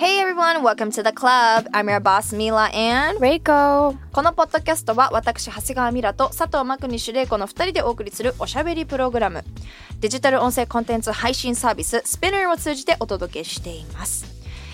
Hey everyone, welcome to the club. I'm your boss Mila and Reiko. このポッドキャストは私長谷川ミラと佐藤真国主玲子の2人でお送りするおしゃべりプログラム。デジタル音声コンテンツ配信サービス Spinner を通じてお届けしています。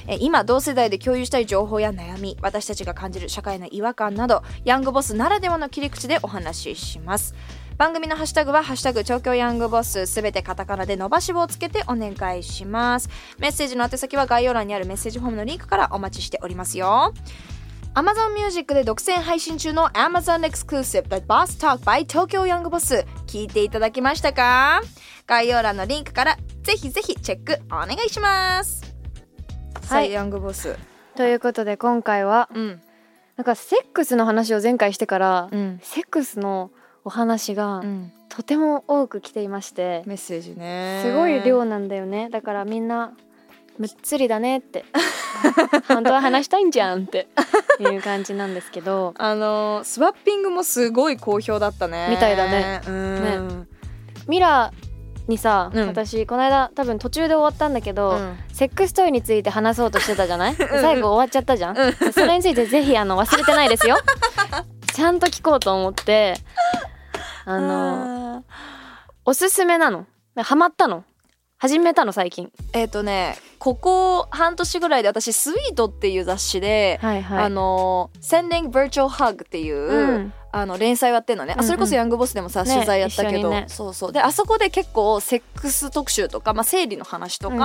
え今同世代で共有したい情報や悩み私たちが感じる社会の違和感などヤングボスならではの切り口でお話しします番組のハッシュタグは「ハッシュタグ東京ヤングボス」すべてカタカナで伸ばし棒をつけてお願いします。メッセージの宛先は概要欄にあるメッセージフォームのリンクからお待ちしておりますよ。Amazon Music で独占配信中の Amazon Exclusive The Boss Talk by Tokyo Young Boss 聞いていただきましたか？概要欄のリンクからぜひぜひチェックお願いします。はい。ヤングボス。ということで今回はうん。なんかセックスの話を前回してから、うん。セックスのお話がうん。とても多く来ていまして、メッセージね。すごい量なんだよね。だからみんなむっつりだねって。本当は話したいんじゃんって。いう感じなんですけど。あのスワッピングもすごい好評だったね。みたいだね。うん。ミラにさ、うん。私この間多分途中で終わったんだけど、うん。セックストイについて話そうとしてたじゃない？最後終わっちゃったじゃん、うん。それについてぜひあの忘れてないですよ。ちゃんと聞こうと思ってあのおすすめなの？ハマったの？始めたの最近？えっ、とねここ半年ぐらいで私「スイートっていう雑誌で、はいはい。あの「Sending Virtual Hug」っていう、うん。あの連載をやってんのね、うんうん。あそれこそヤングボスでもさ、ね取材やったけど、ね。そうそう。であそこで結構セックス特集とか、まあ、生理の話とか、うん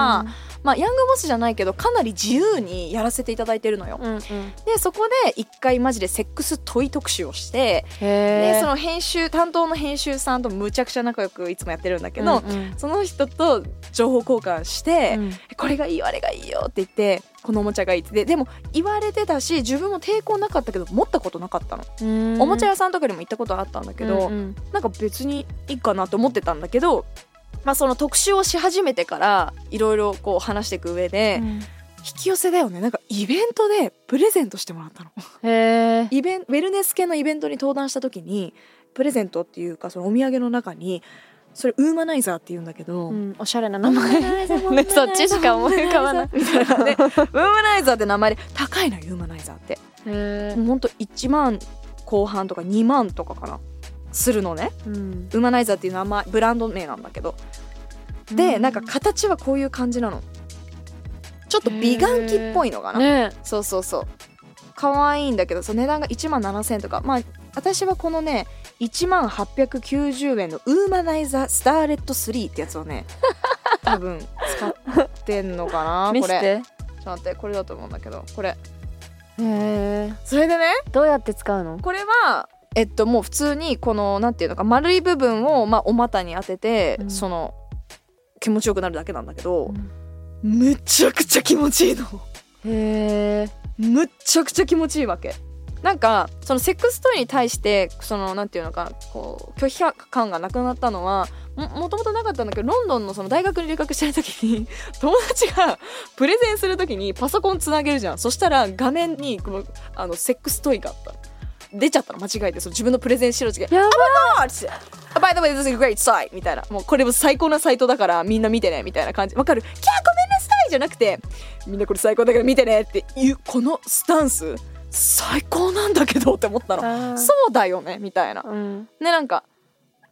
まあ、ヤングボスじゃないけどかなり自由にやらせていただいてるのよ。うんうん。でそこで一回マジでセックス問い特集をしてでその編集担当の編集さんとむちゃくちゃ仲良くいつもやってるんだけど、うんうん。その人と情報交換して、うん。これがいいよあれがいいよって言ってこのおもちゃがいいって。ででも言われてたし自分も抵抗なかったけど持ったことなかったの、うん。おもちゃ屋さんとかにも行ったことあったんだけど、うんうん。なんか別にいいかなと思ってたんだけど、まあ、その特集をし始めてからいろいろこう話していく上で、うん。引き寄せだよね。なんかイベントでプレゼントしてもらったの。へえイベンウェルネス系のイベントに登壇した時にプレゼントっていうかそのお土産の中にそれウーマナイザーって言うんだけど、うんおしゃれな名前。ねそっちしか思い浮かばない。みたいなね。ウーマナイザーって名前で高いのよウーマナイザーって。へもうほんと1万後半とか2万とかかなするのね。うん。ウーマナイザーっていう名前ブランド名なんだけど。で、なんか形はこういう感じなの。ちょっと美顔器っぽいのかな、ね。そうそうそう。可愛いんだけどそう値段が1万7000円とか。まあ私はこのね1万890円のウーマナイザースターレット3ってやつをね 多分使ってんのかなこれ。見して。ちょっと待ってこれだと思うんだけどこれ。へえそれでねどうやって使うの？これはえっともう普通にこのなんていうのか丸い部分を、まあ、お股に当てて、うん。その気持ちよくなるだけなんだけど、めちゃくちゃ気持ちいいの。へえむっちゃくちゃ気持ちいいわけなんかそのセックストイに対してそのなんていうのかなこう拒否感がなくなったのはももともとなかったんだけどロンドンのその大学に留学してる時に 友達がプレゼンする時にパソコンつなげるじゃんそしたら画面にこのあのセックストイがあった出ちゃったの間違えてその自分のプレゼンしてる時にやばい Oh my God! By the way, this is a great site! みたいな。もうこれも最高なサイトだからみんな見てねみたいな感じ。わかる？キャーごめんなさいじゃなくて、みんなこれ最高だから見てねっていうこのスタンス、最高なんだけどって思ったの。そうだよねみたいな。うんね、なんか、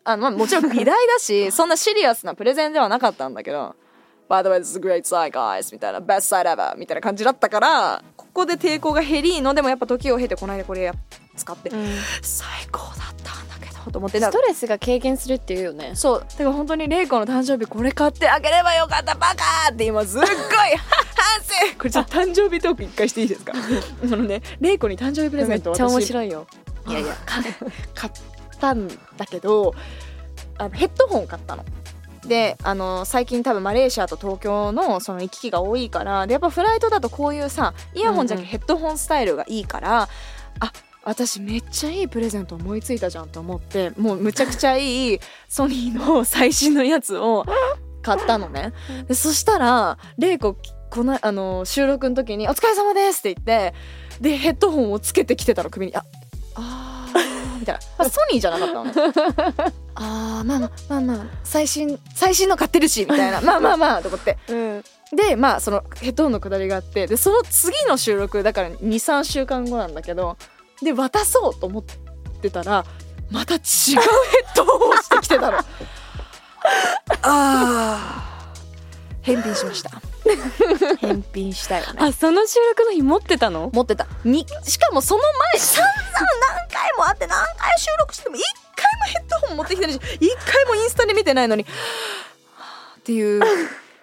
あの、まあ、もちろん美大だし、そんなシリアスなプレゼンではなかったんだけど、By the way, this is a great site, guys! みたいな、best site ever! みたいな感じだったから、ここで抵抗が減りの、でもやっぱ時を経てこの間これや使って、うん最高だったんだけど、と思って、ストレスが軽減するっていうよねそうだから本当にレイコの誕生日これ買ってあげればよかったバカって今すっごい これちょっと誕生日トーク一回していいですか？あのねレイコに誕生日プレゼントめっちゃ面い白いよ。いやいや買 買ったんだけどあのヘッドホン買ったの。であの最近多分マレーシアと東京のその行き来が多いからでやっぱフライトだとこういうさイヤホンじゃなくてヘッドホンスタイルがいいから、あ私めっちゃいいプレゼント思いついたじゃんと思ってもうむちゃくちゃいい ソニーの最新のやつを買ったのね。でそしたら玲子このあの収録の時に「お疲れ様です」って言ってでヘッドホンをつけてきてたの首に「ああー」みたいな、ま あ、ソニーじゃなかったの？ね あーまあまあまあまあ最新最新の買ってるしみたいな。まあまあまあと思って。うん。でまあそのヘッドホンのくだりがあってでその次の収録だから23週間後なんだけどで渡そうと思ってたらまた違うヘッドホンをしてきてたの。あー。返品しました 返品したよね。あその収録の日持ってたの？持ってた。にしかもその前散々何回もあって何回収録しても一回もヘッドホン持ってきてないし一回もインスタで見てないのにっていう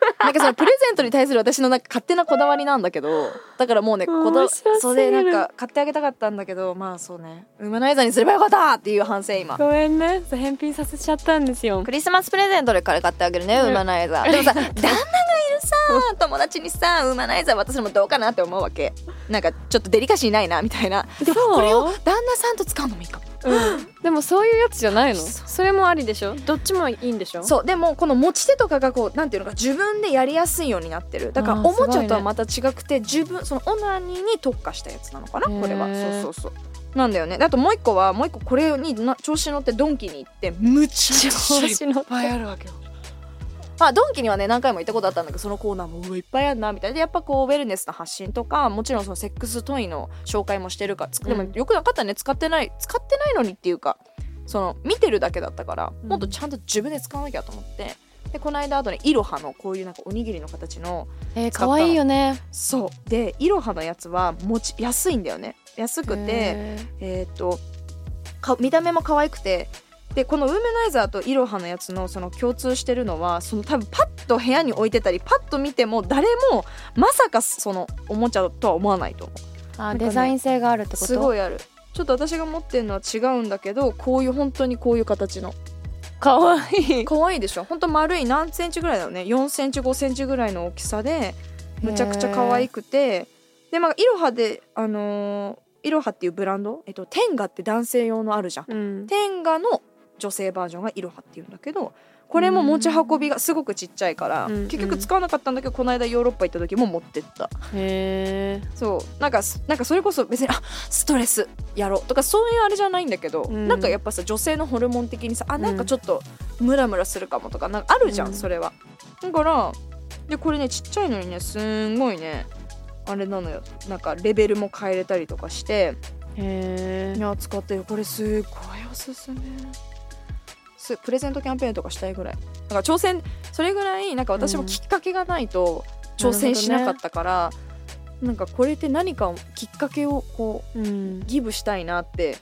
なんかそのプレゼントに対する私のなんか勝手なこだわりなんだけどだからもうねこだそれでなんか買ってあげたかったんだけどまあそうね。ウーマナイザーにすればよかったっていう反省今。ごめんね。返品させちゃったんですよ。クリスマスプレゼントでから買ってあげるね、ウーマナイザー。でもさ旦那がいるさ友達にさウーマナイザー渡すのもどうかなって思うわけ。なんかちょっとデリカシーないなみたいな。でもこれを旦那さんと使うのもいいかもうん。でもそういうやつじゃないの？それもありでしょ？どっちもいいんでしょ？そう。でもこの持ち手とかがこうなんていうのか自分でやりやすいようになってる。だからおもちゃとはまた違くて自分そのオナニーに特化したやつなのかな？これは。そうそうそう。なんだよね。であともう一個はもう一個これにな調子乗ってドンキに行ってむちゃくちゃいっ調子乗ってぱいあるわけよまあドンキにはね何回も行ったことあったんだけどそのコーナーもうわいっぱいあるなみたいな。でやっぱこうウェルネスの発信とかもちろんそのセックストイの紹介もしてるからつでもうんよくなかったね使ってない使ってないのにっていうかその見てるだけだったからもっとちゃんと自分で使わなきゃと思って。でこの間あとねイロハのこういうなんかおにぎりの形のえー、可愛いよね。そう。でイロハのやつは持ち安いんだよね。安くてへえーっとか見た目も可愛くてでこのウーメナイザーとイロハのやつのその共通してるのはその多分パッと部屋に置いてたりパッと見ても誰もまさかそのおもちゃとは思わないと思う。ーあんかねデザイン性があるってこと？すごいある。ちょっと私が持ってるのは違うんだけどこういう本当にこういう形の。可愛い可愛いでしょ？本当丸い何センチぐらいだよね？4センチ5センチぐらいの大きさでむちゃくちゃ可愛くて。でまあイロハであのーイロハっていうブランド？えっとテンガって男性用のあるじゃん。うん。テンガの女性バージョンがイロハっていうんだけどこれも持ち運びがすごくちっちゃいから、うん。結局使わなかったんだけどこの間ヨーロッパ行った時も持ってった。へえそう。なんかなんかそれこそ別にあストレスやろうとかそういうあれじゃないんだけど、うん。なんかやっぱさ女性のホルモン的にさあなんかちょっとムラムラするかもとかなんかあるじゃん、うん。それは。だからでこれねちっちゃいのにねすんごいねあれなのよ。なんかレベルも変えれたりとかしてへえいや使ってるこれすごいおすすめ。すプレゼントキャンペーンとかしたいぐらい。なんか挑戦それぐらいなんか私もきっかけがないと挑戦しなかったから、なんかこれって何かをきっかけをこうん。うギブしたいなって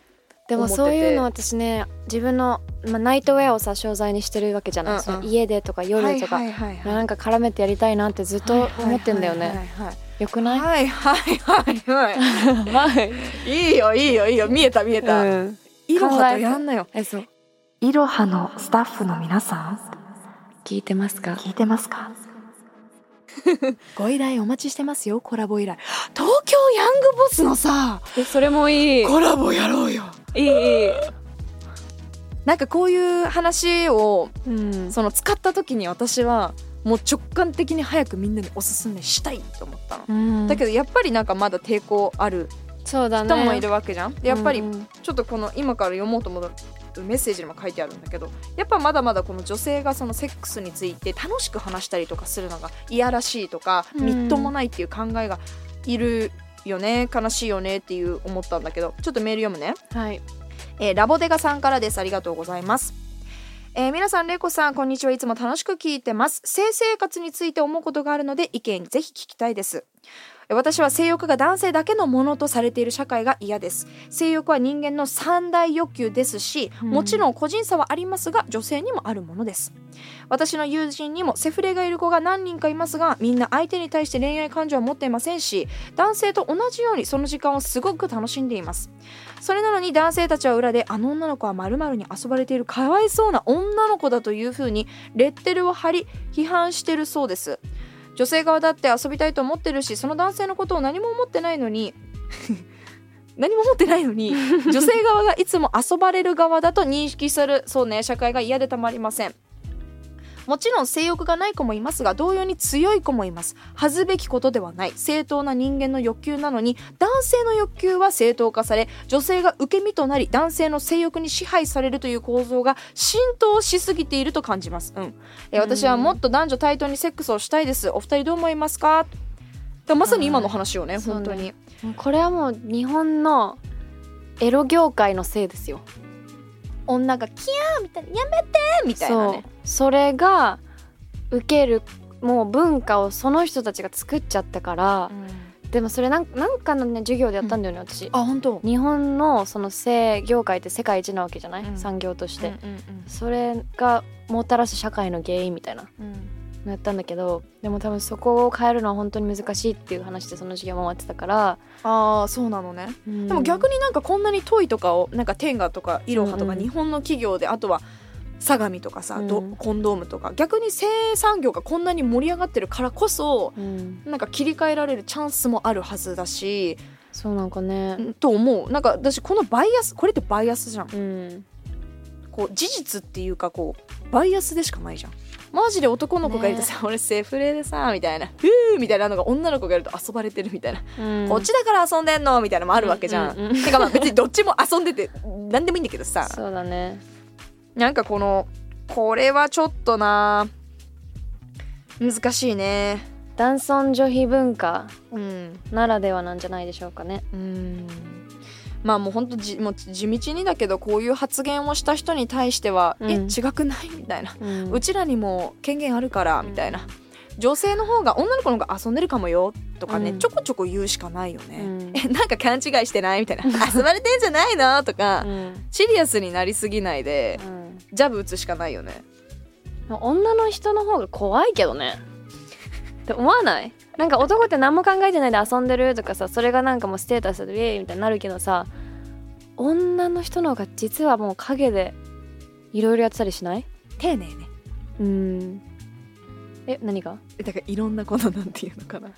でもそういうの私ね自分の、まあ、ナイトウェアをさ商材にしてるわけじゃない、うんうん。家でとか夜とか、はいはいはいなんか絡めてやりたいなってずっと思ってんだよね、はいはい。よくない、はいはいはいはい。はいいいよいいよいいよ。見えた見えた、うん、イロハとやんなよ。えそうイロハのスタッフの皆さん聞いてますか？聞いてますか？ご依頼お待ちしてますよコラボ依頼。東京ヤングボスのさえそれもいい。コラボやろうよ。いいいい。なんかこういう話をうん。その使った時に私はもう直感的に早くみんなにおすすめしたいと思ったの、うん。だけどやっぱりなんかまだ抵抗あるそうだね。人もいるわけじゃん、でやっぱりうんちょっとこの今から読もうと思うメッセージにも書いてあるんだけどやっぱまだまだこの女性がそのセックスについて楽しく話したりとかするのがいやらしいとか、うんみっともないっていう考えがいるよね悲しいよねっていう思ったんだけどちょっとメール読むね、はいえーラボデガさんからですありがとうございますえー皆さん、れいこさん、こんにちは。いつも楽しく聞いてます。性生活について思うことがあるので、意見ぜひ聞きたいです。私は性欲が男性だけのものとされている社会が嫌です。性欲は人間の三大欲求ですしうん。もちろん個人差はありますが女性にもあるものです。私の友人にもセフレがいる子が何人かいますがみんな相手に対して恋愛感情は持っていませんし男性と同じようにその時間をすごく楽しんでいます。それなのに男性たちは裏であの女の子は〇〇に遊ばれているかわいそうな女の子だというふうにレッテルを貼り批判してるそうです女性側だって遊びたいと思ってるしその男性のことを何も思ってないのに 何も思ってないのに 女性側がいつも遊ばれる側だと認識する。そうね社会が嫌でたまりませんもちろん性欲がない子もいますが同様に強い子もいます。恥ずべきことではない。正当な人間の欲求なのに男性の欲求は正当化され女性が受け身となり男性の性欲に支配されるという構造が浸透しすぎていると感じます、うん。えー私はもっと男女対等にセックスをしたいです。お二人どう思いますか？でもまさに今の話よね、本当に。これはもう日本のエロ業界のせいですよ女がキャーみたいなやめてみたいなね。そう。それが受けるもう文化をその人たちが作っちゃったから、でもそれなんなんかのね授業でやったんだよね、私。あ本当？日本のその性業界って世界一なわけじゃない、うん。産業として、うんうんそれがもたらす社会の原因みたいな。うん。のやったんだけどでも多分そこを変えるのは本当に難しいっていう話でその授業も終わってたから、ああそうなのね。ででも逆になんかこんなにトイとかをなんかテンガとかイロハとうんうん。か日本の企業であとは相模とかさ、どうん。コンドームとか。逆に性産業がこんなに盛り上がってるからこそうん、なんか切り替えられるチャンスもあるはずだし、そうなんかね。んと思う。なんか私このバイアスこれってバイアスじゃん。うん。こう事実っていうかこうバイアスでしかないじゃんマジで男の子がいるとさ、俺セフレでさみたいな「ふー」みたいなのが女の子がいると遊ばれてるみたいな、うん。こっちだから遊んでんのみたいなのもあるわけじゃん。うんうんうん。てかまあ別にどっちも遊んでて何でもいいんだけどさ。そうだね。なんかこのこれはちょっとな難しいね。男尊女卑文化うん。ならではなんじゃないでしょうかね。うんまあもうほんとじもう地道にだけどこういう発言をした人に対しては「うん。え違くない?」みたいな、うん。うちらにも権限あるからみたいな、女性の方が女の子の方が遊んでるかもよとかね、うん。ちょこちょこ言うしかないよね、うん。えなんか勘違いしてない？みたいな。遊ばれてんじゃないの？とか、うん。シリアスになりすぎないでうん。ジャブ打つしかないよね。女の人の方が怖いけどね。って思わない？なんか男って何も考えてないで遊んでるとかさそれがなんかもうステータスでイエーイみたいになるけどさ女の人の方が実はもう陰でいろいろやってたりしない？丁寧ね。うん。え何が？だからいろんなことなんていうのかな。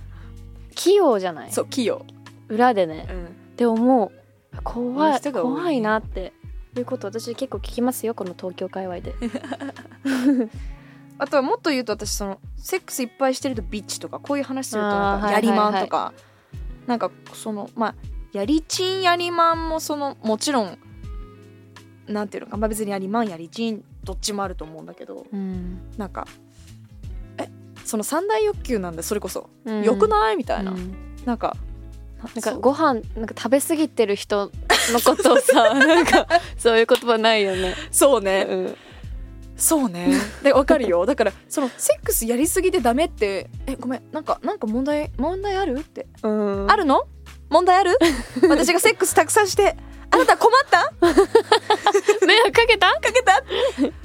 器用じゃない？そう器用、裏でね。うん、でももう怖いね。怖いなっていうこと私結構聞きますよこの東京界隈で あとはもっと言うと私そのセックスいっぱいしてるとビッチとかこういう話するとなんかやはいはいはい。りまんとか、なんかそのまあやりちんやりまんもそのもちろんなんていうのか、まあ、別にやりまんやりちんどっちもあると思うんだけどうん、なんかえその三大欲求なんでそれこそ、うん。よくないみたいな、うん。なんかなんかご飯なんか食べ過ぎてる人のことをさ なんかそういう言葉ないよね。そうね、うんそうね。でわかるよ。だからそのセックスやりすぎてダメってえごめんなんかなんか問題問題あるって。うん、あるの？問題ある？私がセックスたくさんして。あなた困った？迷惑かけた？かけた？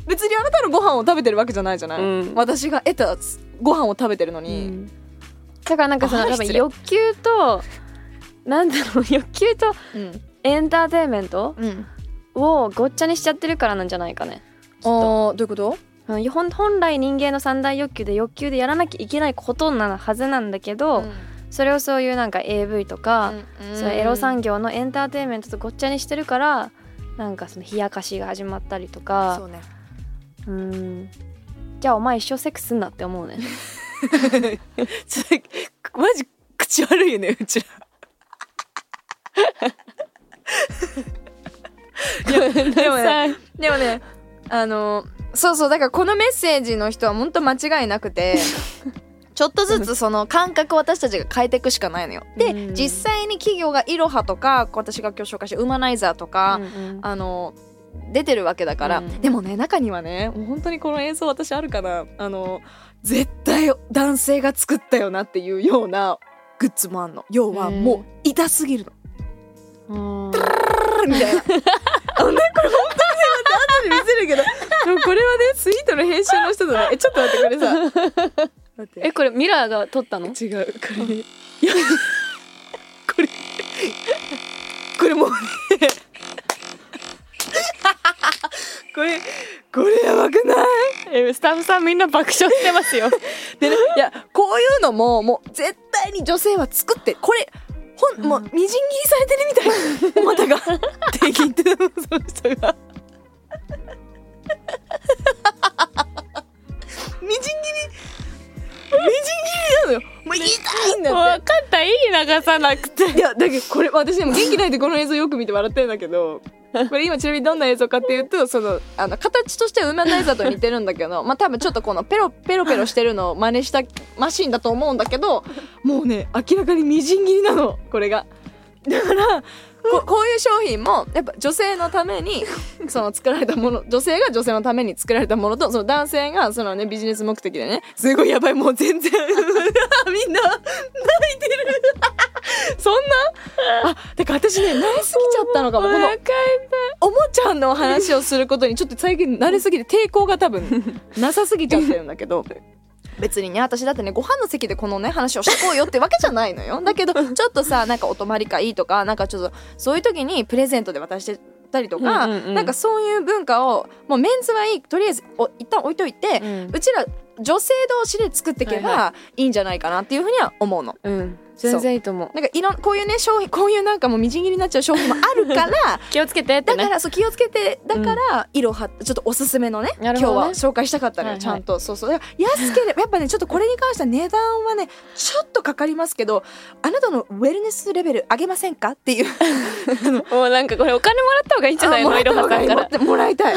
別にあなたのご飯を食べてるわけじゃないじゃない、うん。私が得たご飯を食べてるのうに、ん。だからなんかその多分欲求となんだろう欲求とうん。エンターテインメントうん。をごっちゃにしちゃってるからなんじゃないかね。あーどういうこと？うん本本来人間の三大欲求で欲求でやらなきゃいけないことなはずなんだけど、それをそういうなんか AV とか、そういうエロ産業のエンターテインメントとごっちゃにしてるからなんかその冷やかしが始まったりとそかうね。うん。じゃあお前一生セックスすんなって思うね。それマジ口悪いよねうちら。でもねでもねあのそうそうだからこのメッセージの人は本当間違いなくて ちょっとずつその感覚を私たちが変えていくしかないのよ。で、うん。実際に企業がイロハとか私が今日紹介したウーマナイザーとか、うんうん。あの出てるわけだから、うん。でもね中にはねもう本当にこの演奏私あるかな。あの絶対男性が作ったよなっていうようなグッズもあんの。要はもう痛すぎるの。うん。みたいな。あのねこれ本当にね後で見せるけどでもこれはねスイートの編集の人とねえちょっと待ってこれさ。待って。えこれミラーが撮ったの？違うこれ。ねいやこれこれもうねこれこれやばくない？えスタッフさんみんな爆笑してますよ。でねいやこういうのももう絶対に女性は作ってこれほんもうみじん切りされてるみたいお股が。って聞いてたのその人がみじん切り。みじん切りなのよ。もう痛いんだって。分かったいい流さなくて。いやだけどこれ私でも元気ないでこの映像よく見て笑ってるんだけどこれ今ちなみにどんな映像かっていうとそのあの形としてはウーマンナイザーと似てるんだけどまあ多分ちょっとこのペロペロペロしてるのを真似したマシンだと思うんだけどもうね明らかにみじん切りなの。これが。だからここういう商品もやっぱ女性のために その作られたもの女性が女性のために作られたものとその男性がそのねビジネス目的でねすごいやばいもう全然 みんな泣いてる。そんな？あてか私ね慣れすぎちゃったのかも。このおもちゃの話をすることにちょっと最近慣れすぎて抵抗が多分なさすぎちゃってるんだけど別にね私だってねご飯の席でこのね話をしてこうよってわけじゃないのよ。だけどちょっとさなんかお泊まり会とかなんかちょっとそういう時にプレゼントで渡してたりとか、うんうんうん。なんかそういう文化をもうメンズはいいとりあえずお一旦置いといて、うん。うちら女性同士で作っていけはいばいいんじゃないかなっていうふうには思うの。うん全然いいと思う。なんかいろんこういうね商品こういうなんかもうみじん切りになっちゃう商品もあるから気をつけてってね。だからそう気をつけてだから色はちょっとおすすめのね今日は紹介したかったのよ、はいはい。ちゃんと。そうそう。安ければやっぱねちょっとこれに関しては値段はねちょっとかかりますけどあなたのウェルネスレベル上げませんかっていう。もうなんかこれお金もらった方がいいんじゃないの？いろはさんから。もらいたい。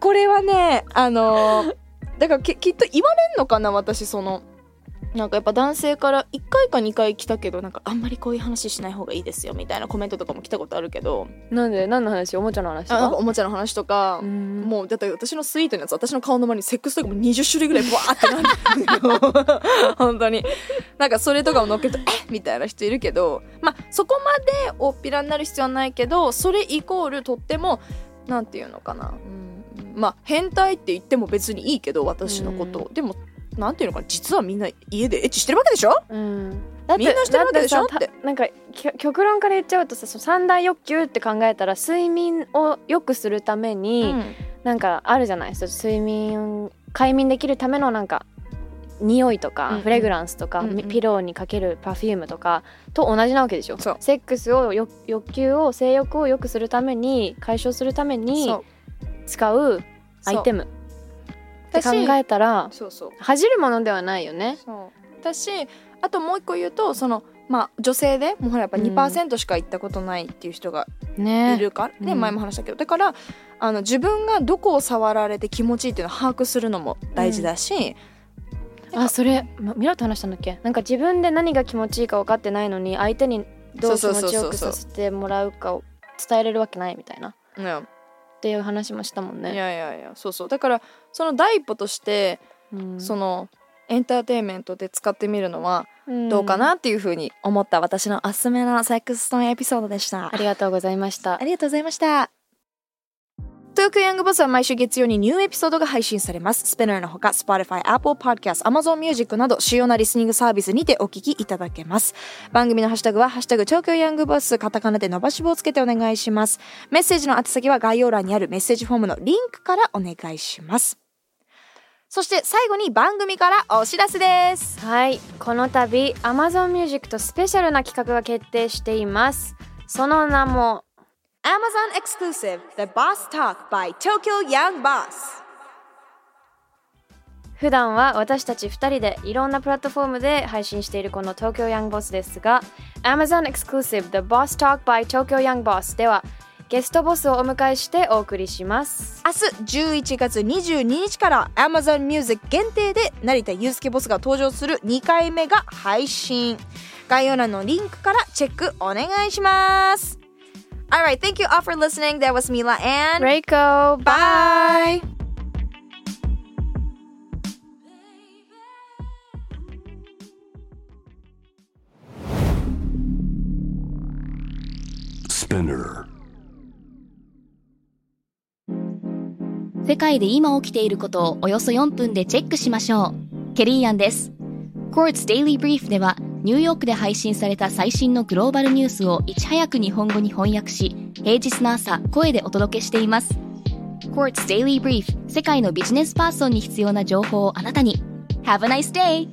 これはねあのーだからききっと言われんのかな私そのなんかやっぱ男性から1回か2回来たけどなんかあんまりこういう話しない方がいいですよみたいなコメントとかも来たことあるけど。なんで？何の話？おもちゃの話とか？かおもちゃの話とか、うん。もうだって私のスイートのやつ私の顔の周りにセックスとかも20種類ぐらいバーってなるよ 本当に。なんかそれとかを乗っけるとえ？みたいな人いるけど。まあそこまでおっぴらになる必要はないけどそれイコールとってもなんていうのかな、うん、まあ変態って言っても別にいいけど私のこと。を、でもなんていうのかな実はみんな家でエッチしてるわけでしょ？うん。みんなしてるわけでしょ？だってなんか極論から言っちゃうとさその三大欲求って考えたら睡眠を良くするために、なんかあるじゃない？そう睡眠快眠できるためのなんか匂いとか、うんうん。フレグランスとか、うんうん。ピローにかけるパフュームとかと同じなわけでしょ？セックスをよ欲求を性欲を良くするために解消するために使うアイテムって考私えたらそうそう。恥じるものではないよね。そう。だしあともう一個言うとそのまあ女性でもうほらやっぱうん。2%しか行ったことないっていう人がいねるか？ら、でうん。前も話したけど。だからあの自分がどこを触られて気持ちいいっていうのを把握するのも大事だし、あそれ、ま、ミラと話したんだっけ？なんか自分で何が気持ちいいか分かってないのに相手にどう気持ちよくさせてもらうかを伝えれるわけないみたいな。っうんていう話もしたもんいね。やいやいやそうそうだからその第一歩として、うんそのエンターテインメントで使ってみるのはうんどうかなっていうふうに思った私のおすすめのセックストーンエピソードでしたありがとうございましたあ。りがとうございました。東京ヤングボスは毎週月曜にニューエピソードが配信されます。スペナーのほか、Spotify、Apple Podcast、Amazon Music など主要なリスニングサービスにてお聞きいただけます。番組のハッシュタグは、ハッシュタグ東京ヤングボス、カタカナで伸ばし棒をつけてお願いします。メッセージの宛先は概要欄にあるメッセージフォームのリンクからお願いします。そして最後に番組からお知らせです。はいこの度 Amazon Music とスペシャルな企画が決定しています。その名も Amazon Exclusive The Boss Talk by Tokyo Young Boss. 普段は私たち2人でいろんなプラットフォームで配信しているこの東京ヤングボスですが Amazon Exclusive The Boss Talk by Tokyo Young Boss ではゲストボスをお迎えしてお送りします。明日11月22日から Amazon Music 限定で成田祐介ボスが登場する2回目が配信。概要欄のリンクからチェックお願いします All right, thank you all for listening. That was Mila and Reiko. Bye. Bye. Spinner. 世界で今起きていることをおよそ4分でチェックしましょう。ケリーアンです。Courts Daily Brief ではニューヨークで配信された最新のグローバルニュースをいち早く日本語に翻訳し、平日の朝、声でお届けしています。Quartz Daily Brief 世界のビジネスパーソンに必要な情報をあなたに。Have a nice day!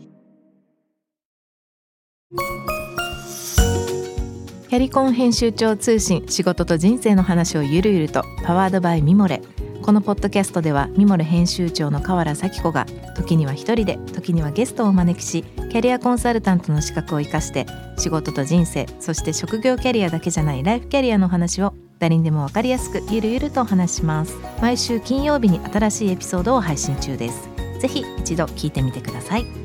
キャリコン編集長通信仕事と人生の話をゆるゆるとパワードバイミモレこのポッドキャストではミモレ編集長の河原咲子が時には一人で時にはゲストをお招きしキャリアコンサルタントの資格を生かして仕事と人生そして職業キャリアだけじゃないライフキャリアの話を誰にでも分かりやすくゆるゆるとお話します。毎週金曜日に新しいエピソードを配信中です。ぜひ一度聞いてみてください。